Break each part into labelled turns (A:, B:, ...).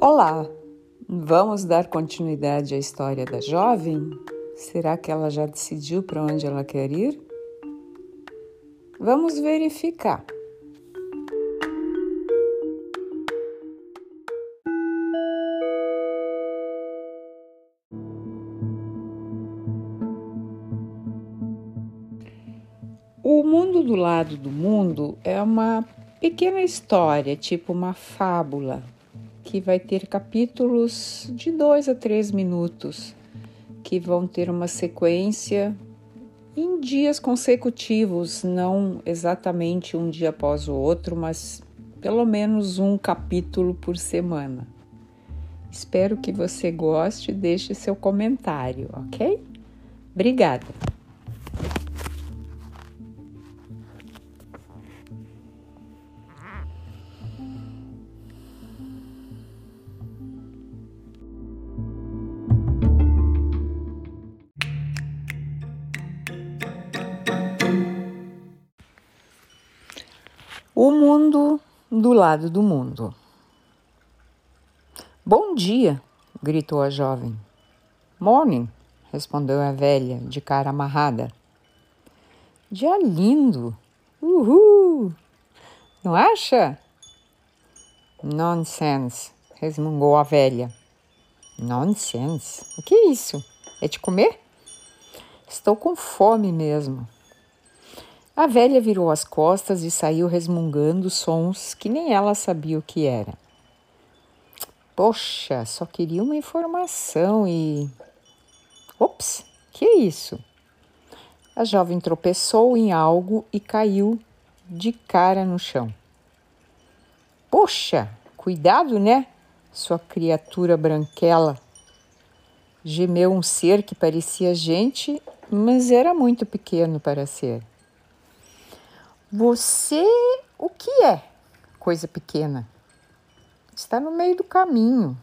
A: Olá, vamos dar continuidade à história da jovem? Será que ela já decidiu para onde ela quer ir? Vamos verificar. O mundo do lado do mundo é uma pequena história, tipo uma fábula, que vai ter capítulos de dois a três minutos, que vão ter uma sequência em dias consecutivos, não exatamente um dia após o outro, mas pelo menos um capítulo por semana. Espero que você goste e deixe seu comentário, ok? Obrigada! O mundo do lado do mundo. Bom dia, gritou a jovem. Morning, respondeu a velha, de cara amarrada. Dia lindo! Uhul! Não acha? Nonsense, resmungou a velha. Nonsense? O que é isso? É de comer? Estou com fome mesmo. A velha virou as costas e saiu resmungando sons que nem ela sabia o que era. Poxa, só queria uma informação e. Ops, que é isso? A jovem tropeçou em algo e caiu de cara no chão. Poxa, cuidado, né? Sua criatura branquela. Gemeu um ser que parecia gente, mas era muito pequeno para ser. Você, o que é coisa pequena? Está no meio do caminho.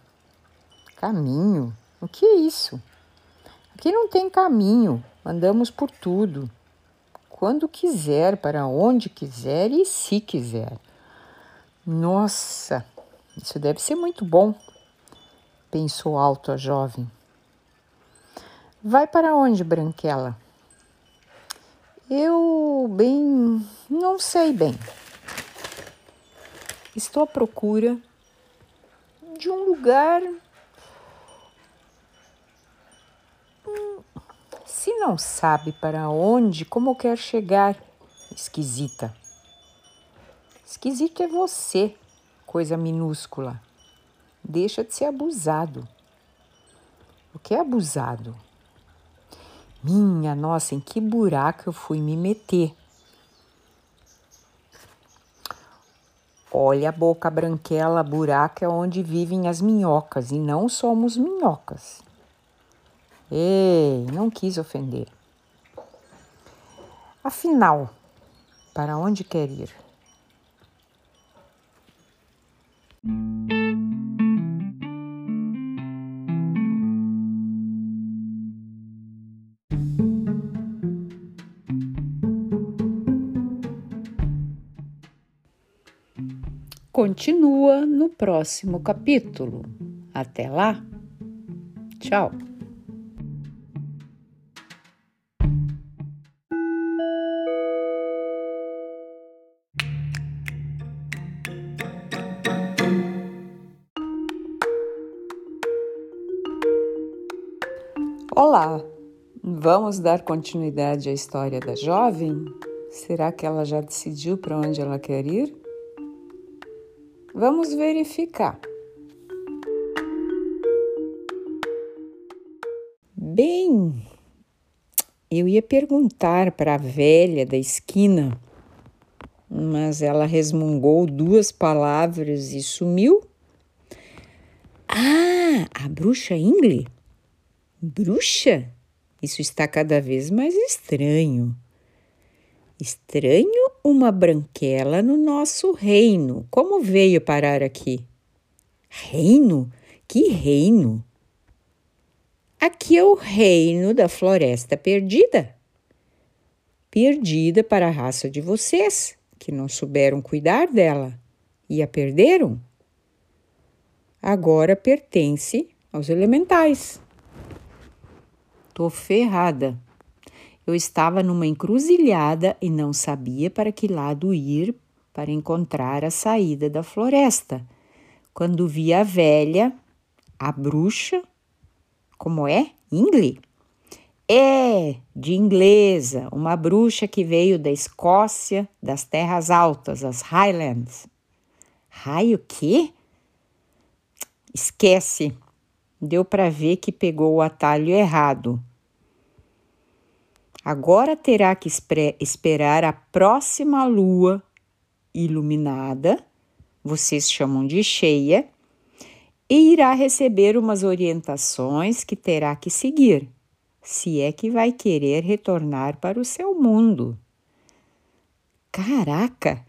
A: Caminho? O que é isso? Aqui não tem caminho, andamos por tudo. Quando quiser, para onde quiser e se quiser. Nossa, isso deve ser muito bom, pensou alto a jovem. Vai para onde, Branquela? Eu bem, não sei bem. Estou à procura de um lugar. Hum, se não sabe para onde, como quer chegar? Esquisita. Esquisito é você, coisa minúscula. Deixa de ser abusado. O que é abusado? Minha nossa, em que buraco eu fui me meter? Olha a boca branquela, buraco é onde vivem as minhocas e não somos minhocas. Ei, não quis ofender. Afinal, para onde quer ir? Continua no próximo capítulo. Até lá, tchau! Olá, vamos dar continuidade à história da jovem? Será que ela já decidiu para onde ela quer ir? Vamos verificar. Bem, eu ia perguntar para a velha da esquina, mas ela resmungou duas palavras e sumiu. Ah, a bruxa Ingle? Bruxa? Isso está cada vez mais estranho. Estranho uma branquela no nosso reino. Como veio parar aqui? Reino? Que reino? Aqui é o reino da floresta perdida. Perdida para a raça de vocês, que não souberam cuidar dela e a perderam. agora pertence aos elementais. Tô ferrada. Eu estava numa encruzilhada e não sabia para que lado ir para encontrar a saída da floresta. Quando vi a velha, a bruxa, como é? Ingle? É, de inglesa, uma bruxa que veio da Escócia, das terras altas, as Highlands. Raio quê? Esquece. Deu para ver que pegou o atalho errado. Agora terá que esperar a próxima lua iluminada, vocês chamam de cheia, e irá receber umas orientações que terá que seguir, se é que vai querer retornar para o seu mundo. Caraca,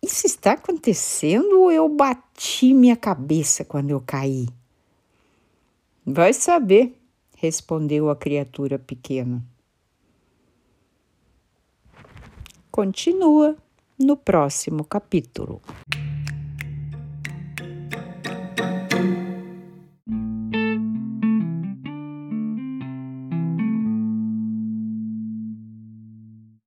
A: isso está acontecendo ou eu bati minha cabeça quando eu caí? Vai saber, respondeu a criatura pequena. Continua no próximo capítulo.